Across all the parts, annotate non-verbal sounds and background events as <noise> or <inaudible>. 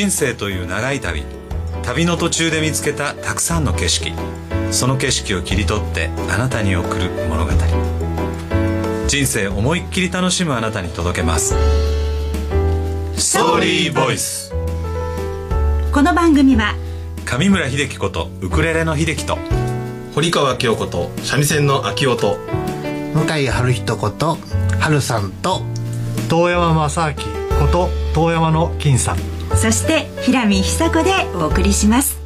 人生という長い旅。旅の途中で見つけたたくさんの景色。その景色を切り取ってあなたに送る物語。人生思いっきり楽しむあなたに届けます。ストーリーボイスこの番組は上村秀樹ことウクレレの秀樹と堀川京子と三味線の秋夫と向井春人こと春さんと遠山正明こと遠山の金さんそして平見久子でお送りします。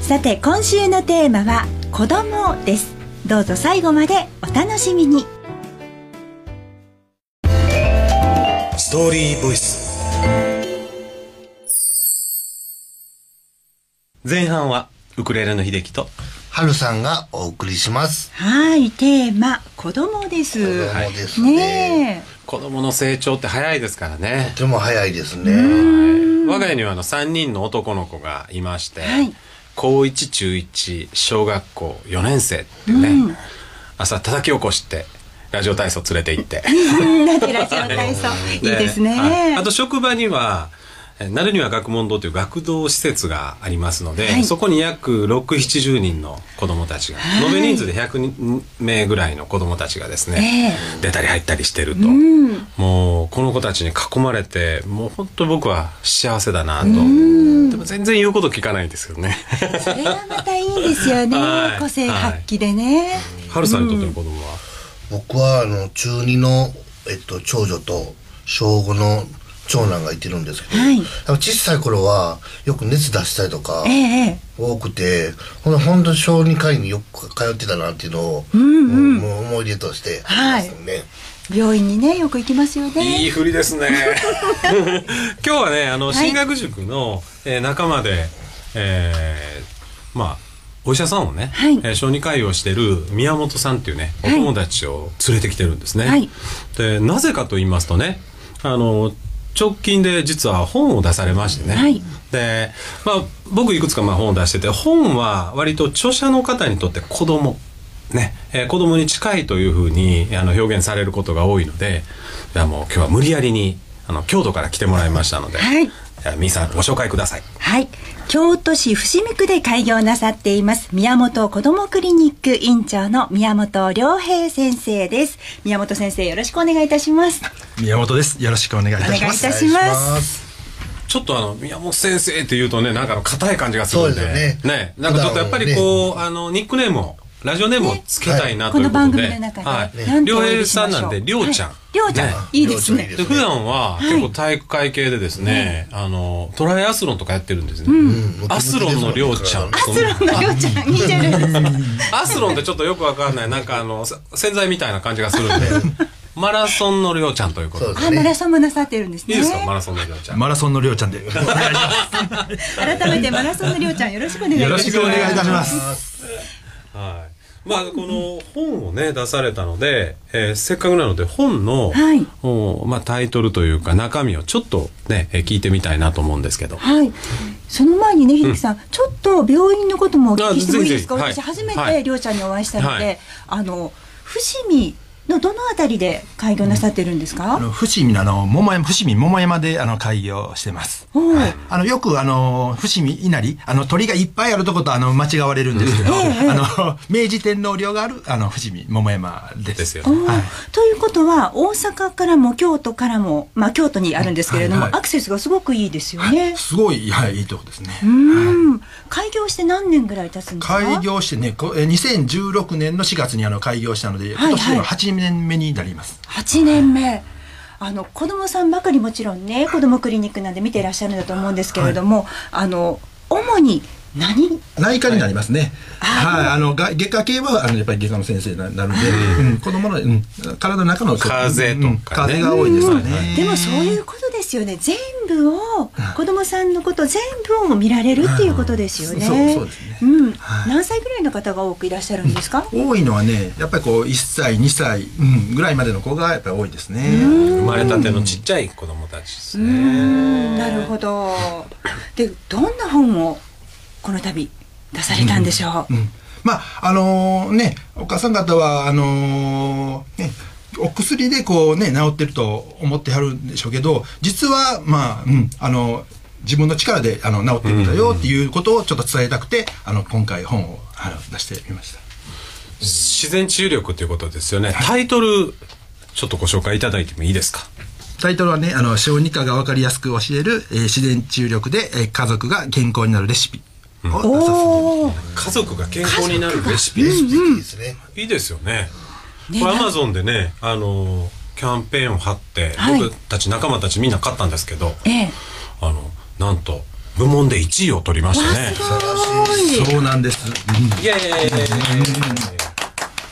さて今週のテーマは子供です。どうぞ最後までお楽しみに。ストーリーボイス。前半はウクレレの秀樹と春さんがお送りします。はいテーマ子供です。子供ですね。ね子供の成長って早いですからね。とても早いですね我が家にはあの3人の男の子がいまして、はい。高1中1小学校4年生っていうね、うん。朝叩き起こしてラジオ体操連れて行って。えみん。なでラジオ体操。いいですね、はい。あと職場にはえ鳴庭学問堂という学童施設がありますので、はい。そこに約670人の子どもたちが、はい。延べ人数で100名ぐらいの子どもたちがですね、出たり入ったりしてると、うん。もうこの子たちに囲まれてもう本当僕は幸せだなと。でも全然言うこと聞かないんですけどね。それがまたいいんですよね、<laughs> はい。個性発揮でね、春さんにとっての子供は、僕はあの中二の、えっと、長女と小5の長男がいてるんですけど、はい。小さい頃はよく熱出したりとかえええ多くてほんと本当に小児科医によく通ってたなっていうのを、んうん。もう思い出としてありますね、え病院にねよく行きますよね。いい振りですね。<laughs> 今日はねあのはい。進学塾の、えー仲間で、えーまあお医者さんをね、はい。えー小児科医をしてる宮本さんっていうねおはい。友達を連れてきてるんですね、はい。でなぜかと言いますとねあの直近で実は本を出されましてね、はい。で、まあ、僕いくつかまあ本を出してて本は割と著者の方にとって子供ね、えー子供に近いというふうにあの表現されることが多いのでじゃあもう今日は無理やりにあの京都から来てもらいましたので、はいみーさんご紹介ください。はい。京都市伏見区で開業なさっています宮本子どもクリニック院長の宮本良平先生です。宮本先生よろしくお願いいたします。宮本です。よろしくお願いいたしお願いいます。ちょっとあの宮本先生っていうとねなんか硬い感じがするんで。そうですよね。なんかちょっとやっぱりこう、あのニックネームをラジオネームをつけたいなとこのいうことで、番組の中ではい。何てお呼良平さんなんで良ちゃん、はい良ちゃん、ね。いいですね。で普段は結構体育会系でですね、あのトライアスロンとかやってるんですね、うん。アスロンのりょうちゃん。アスロンの良ちゃん。似てるんです <laughs> アスロンってちょっとよくわかんない。なんかあのせ洗剤みたいな感じがするんで。<laughs> マラソンのりょうちゃんということで。そうですあマラねソンもなさってるんですね。いいですか？マラソンのりょうちゃん。マラソンのりょうちゃんで。<laughs> 改めてマラソンのりょうちゃんよろしくお願いいたします。よろしくお願いいたします。はいまあこの本をね出されたので、えーせっかくなので本の、はい。おまあ、タイトルというか中身をちょっとね、えー聞いてみたいなと思うんですけど。はい。その前にね、秀樹さん、ちょっと病院のこともお聞きしてもいいですか？私初めはい。てりょうちゃんにお会いしたので、はい。あの伏見のどのあたりで開業なさってるんですか？あの伏見のあの桃山伏見桃山であの開業してます。おうあのよくあの伏見稲荷あの鳥がいっぱいあるとことあの間違われるんですけど、ええあの明治天皇陵があるあの伏見桃山です。ですよ。おうはい。ということは大阪からも京都からも、まあ、京都にあるんですけれども、はい。はいアクセスがすごくいいですよね。すごい、はい、いいとこですね。うん、開業して何年ぐらい経つんですか？開業してね、こえー2016年の4月にあの開業したので、はい今年では8年目になります。8年目。あの子供さんばかりもちろんね子供クリニックなんで見ていらっしゃるんだと思うんですけれども、あの主に何？内科になりますね。あはい、あの、が外科系は、あの、やっぱり外科の先生にななるんで、うん、子供の、うん、体の中の、風邪とかね。うん。風邪が多いですよね。でもそういうことですよね全部を子供さんのこと全部を見られるっていうことですよね。そうそうですねうんはい何歳ぐらいの方が多くいらっしゃるんですか？多いのはね、やっぱりこう、1歳、2歳、うん、ぐらいまでの子がやっぱり多いですね。生まれたてのちっちゃい子供たちですうねんなるほど。でどんな本をこの度出されたんでしょう？うんまああのねお母さん方はあのねお薬でこうね治ってると思ってはるんでしょうけど実はまあ、うん、あの自分の力であの治っていくんだよっていうことをちょっと伝えたくて、あの今回本をあの出してみました。自然治癒力ということですよね。タイトル、ちょっとご紹介いただいてもいいですか？タイトルはね、あの、小児科がわかりやすく教える、えー自然治癒力で、えー家族が健康になるレシピを出させておお。家族が健康になるレシピ。レシピいいですね。いいですよね。ねこれアマゾンでね、あの、キャンペーンを貼って、はい僕たち仲間たちみんな買ったんですけど、ええ。あの、なんと、部門で1位を取りましたね。すごい。そうなんです。うんイエーイ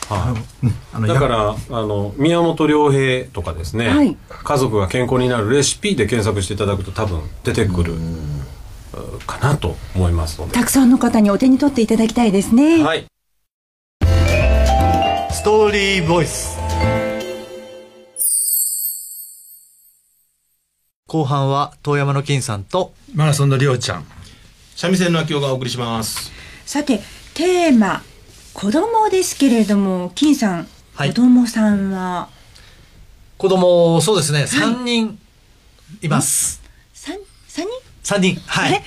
はいあのだからあの宮本良平とかですね、はい家族が健康になるレシピで検索していただくと多分出てくるかなと思いますのでたくさんの方にお手に取っていただきたいですね。はいストーリーボイス。後半は遠山の金さんと。マラソンのりょうちゃん。三味線の秋夫がお送りします。さてテーマ子供ですけれども金さん、はい。子供さんは？子供そうですね。3人います。三三3人。は人？いえ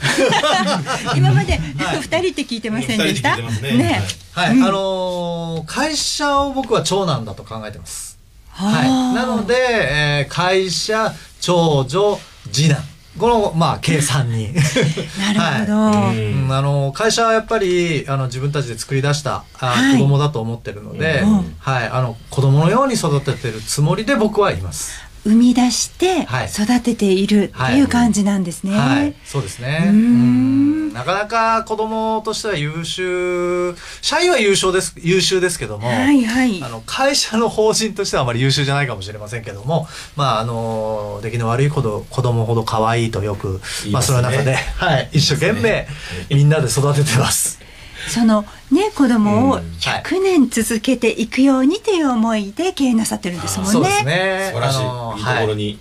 <laughs> 今まで二人って聞いてませんでした？二人って聞いてますね。はい、あのー会社を僕は長男だと考えてます。はいはあなので、えー会社長女次男。このまあ計3人。<laughs> なるほど。はい。うん。あの会社はやっぱりあの自分たちで作り出したあ、はい。子供だと思ってるので、うん。はい、あの子供のように育ててるつもりで僕はいます。生み出してはい。育てているっていう感じなんですね。はい、そうですね。うーん。なかなか子供としては優秀、社員は優秀です、優秀ですけども、はいはい。あの会社の法人としてはあまり優秀じゃないかもしれませんけども、まああの出来の悪い子ど子供ほど可愛いとよく、まあその中で、はい、一生懸命みんなで育ててます。そのね子供をはい100年続けていくようにという思いで経営なさってるんですもんね。そうですね。素晴らしい。いいところに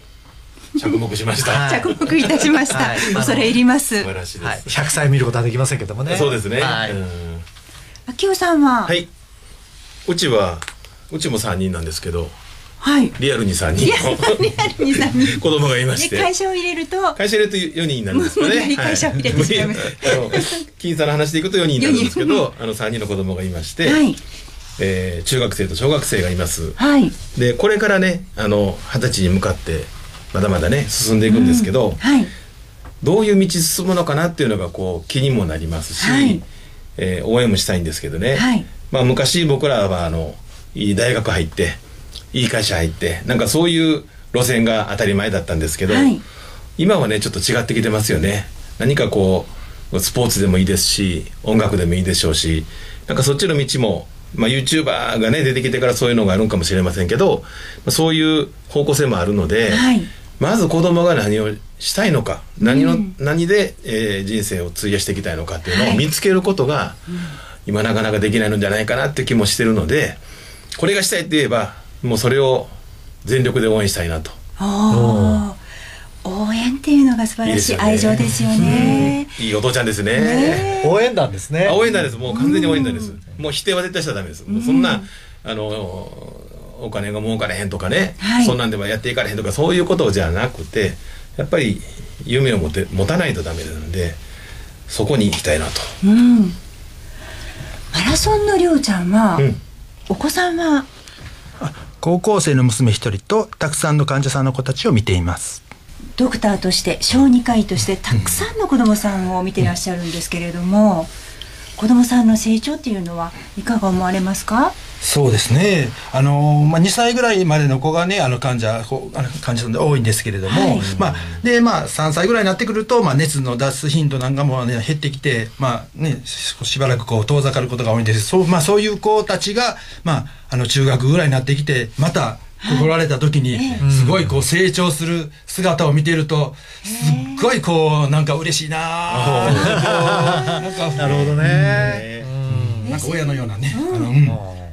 着目しました。はい <laughs> 着目いたしました。はい恐れ入ります素。晴らしいです。はい、100歳見ることはできませんけどもね。そうですね。はいうん秋夫さんは、はい。うちはうちも三人なんですけど、はい。リアルに三人。リアルにさんに子供がいまして。で会社を入れると。会社入れると4人になるんですかね。会社を入れてしまいます。<laughs> あの金さんの話でいくと4人になるんですけど、あの3人の子供がいまして、はい。えー中学生と小学生がいます。はい。で、これからね、あの、二十歳に向かって、まだまだね、進んでいくんですけど、はい。どういう道進むのかなっていうのがこう気にもなりますし、はい。えー応援もしたいんですけどね、はい。まあ、昔僕らはあのいい大学入っていい会社入ってなんかそういう路線が当たり前だったんですけど、はい。今はねちょっと違ってきてますよね。何かこうスポーツでもいいですし音楽でもいいでしょうしなんかそっちの道も、まあ、YouTuber がね出てきてからそういうのがあるんかもしれませんけどまあそういう方向性もあるので、はい。まず子供が何をしたいのか何の、何で、えー人生を費やしていきたいのかっていうのを見つけることが、今なかなかできないのじゃないかなって気もしてるのでこれがしたいって言えばもうそれを全力で応援したいなと。応援っていうのが素晴らしい愛情ですよね。いいお父ちゃんですね。ね応援団ですね。あ応援団です。もう完全に応援団です。もう否定は絶対しちゃダメです。そんなあのお金が儲かれへんとかね、はい。そんなんではやっていかれへんとかそういうことじゃなくてやっぱり夢を持て持たないとダメなのでそこに行きたいなと。うん。マラソンのりょうちゃんは、うん。お子さんは高校生の娘一人とたくさんの患者さんの子たちを見ています。ドクターとして小児科医としてたくさんの子どもさんを見てらっしゃるんですけれども、子どもさんの成長っていうのはいかが思われますか？そうですね。あのまあ2歳ぐらいまでの子がねあの患者こうあの患者さんで多いんですけれども、はい。まあでまあ3歳ぐらいになってくるとまあ熱の出す頻度なんかもね減ってきてまあねししばらくこう遠ざかることが多いんです。そうまあそういう子たちがまああの中学ぐらいになってきてまた来られた時にすごいこう成長する姿を見てるとすっごいこうなんか嬉しいなあなるほどね。なんか親のようなね、あの、うん、あの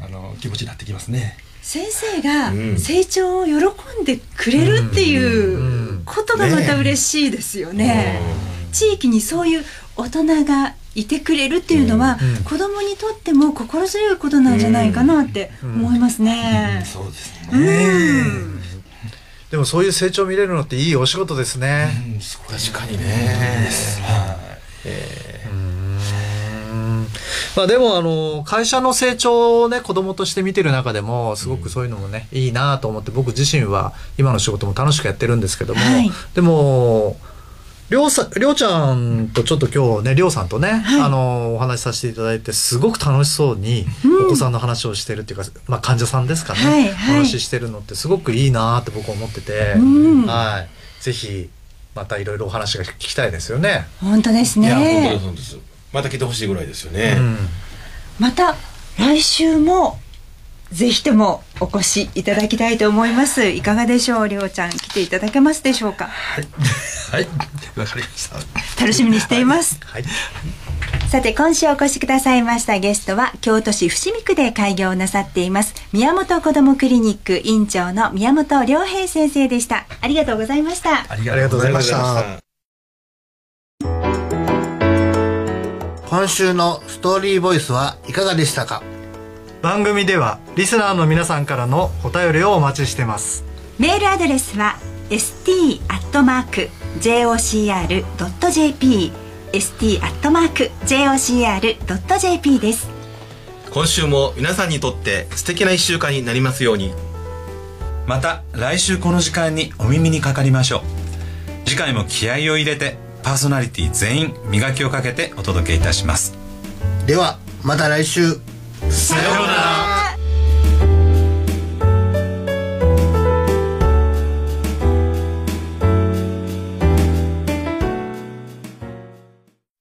気持ちになってきますね。先生がうん。成長を喜んでくれるっていうことがまた嬉しいですよね。地域にそういう大人がいてくれるっていうのは、子供にとっても心強いことなんじゃないかなって思いますね。そうですね。うん。でもそういう成長見れるのっていいお仕事ですね、確かにねまあでもあの会社の成長をね子供として見てる中でもすごくそういうのもね、いいなと思って僕自身は今の仕事も楽しくやってるんですけども、はい。でもりょうさりょうちゃんとちょっと今日ねりょうさんとね、あのお話しさせていただいてすごく楽しそうにお子さんの話をしてるっていうか、まあ、患者さんですかね、はいはい。お話ししてるのってすごくいいなって僕は思ってて、ん。はい、ぜひまたいろいろお話が聞きたいですよね。本当ですいや本当でねす本当ですまた来てほしいぐらいですよね、うん。また来週もぜひともお越しいただきたいと思います。いかがでしょうりょうちゃん。来ていただけますでしょうか？はい。<laughs> わかりました。楽しみにしています、はい。さて今週お越しくださいましたゲストは京都市伏見区で開業なさっています宮本子どもクリニック院長の宮本良平先生でした。ありがとうございました。ありがとうございました今週のストーリーボイスはいかがでしたか？番組ではリスナーの皆さんからのお便りをお待ちしてます。メールアドレスは st.jocr.jp st.jocr.jp です。今週も皆さんにとって素敵な一週間になりますように。また来週この時間にお耳にかかりましょう。次回も気合を入れてパーソナリティ全員磨きをかけてお届けいたします。ではまた来週。さようなら